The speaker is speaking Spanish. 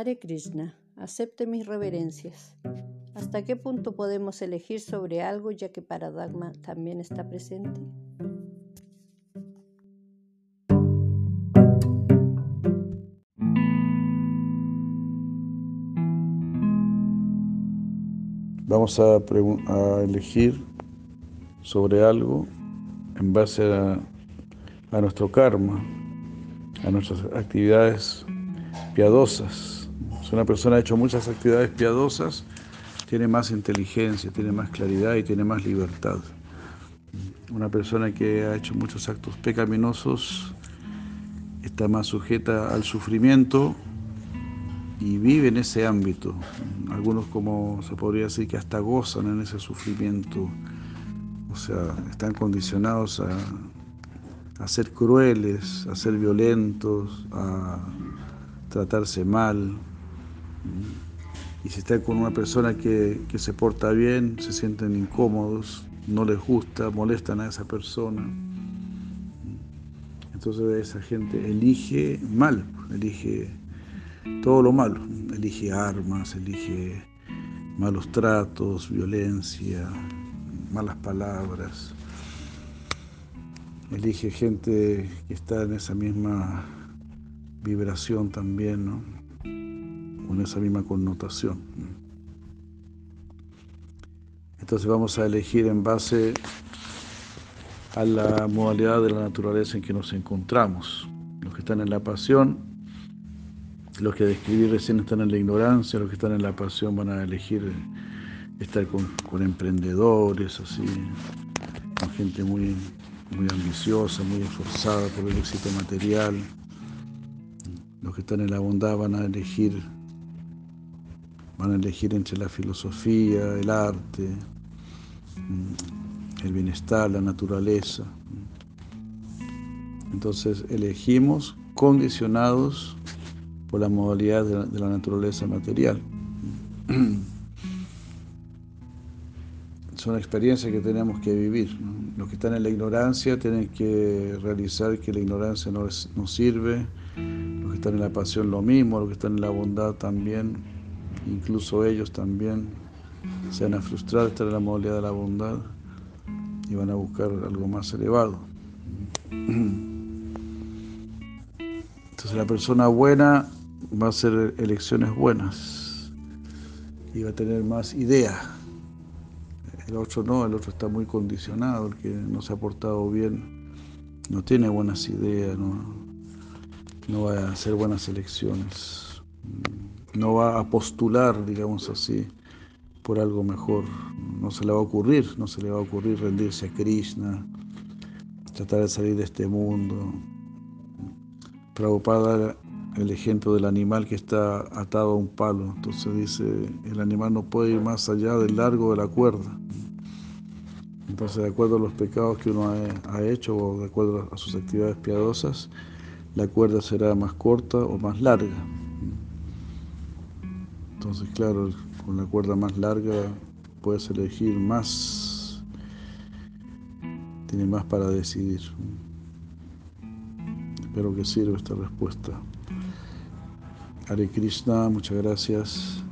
Hare Krishna, acepte mis reverencias. ¿Hasta qué punto podemos elegir sobre algo ya que Paradagma también está presente? Vamos a, elegir sobre algo en base a nuestro karma, a nuestras actividades piadosas. Una persona ha hecho muchas actividades piadosas, tiene más inteligencia, tiene más claridad y tiene más libertad. Una persona que ha hecho muchos actos pecaminosos está más sujeta al sufrimiento y vive en ese ámbito. Algunos, como se podría decir, que hasta gozan en ese sufrimiento. O sea, están condicionados a ser crueles, a ser violentos, a tratarse mal. Y si está con una persona que, se porta bien, se sienten incómodos, no les gusta, molestan a esa persona. Entonces esa gente elige mal, elige todo lo malo, elige armas, elige malos tratos, violencia, malas palabras, elige gente que está en esa misma vibración también, ¿no? Esa misma connotación. Entonces vamos a elegir en base a la modalidad de la naturaleza en que nos encontramos. Los que están en la pasión, los que describí recién están en la ignorancia, los que están en la pasión van a elegir estar con, con emprendedores, así, con gente muy, muy ambiciosa, muy esforzada por el éxito material los que están en la bondad van a elegir, van a elegir entre la filosofía, el arte, mm, el bienestar, la naturaleza. Entonces elegimos condicionados por la modalidad de la, naturaleza material. Son experiencias que tenemos que vivir. Los que están en la ignorancia tienen que realizar que la ignorancia no, no sirve, están en la pasión lo mismo, los que están en la bondad también, incluso ellos también se van a frustrar estar en la modalidad de la bondad y van a buscar algo más elevado. Entonces la persona buena va a hacer elecciones buenas y va a tener más idea. El otro no, el otro está muy condicionado, el que no se ha portado bien, no tiene buenas ideas, no, no va a hacer buenas elecciones, no va a postular, digamos así, por algo mejor. No se le va a ocurrir, no se le va a ocurrir rendirse a Krishna, tratar de salir de este mundo. Prabhupada el ejemplo del animal que está atado a un palo. Entonces dice, el animal no puede ir más allá del largo de la cuerda. Entonces, de acuerdo a los pecados que uno ha hecho o de acuerdo a sus actividades piadosas, la cuerda será más corta o más larga. Entonces, claro, con la cuerda más larga puedes elegir más, tiene más para decidir. Espero que sirva esta respuesta. Hare Krishna, muchas gracias.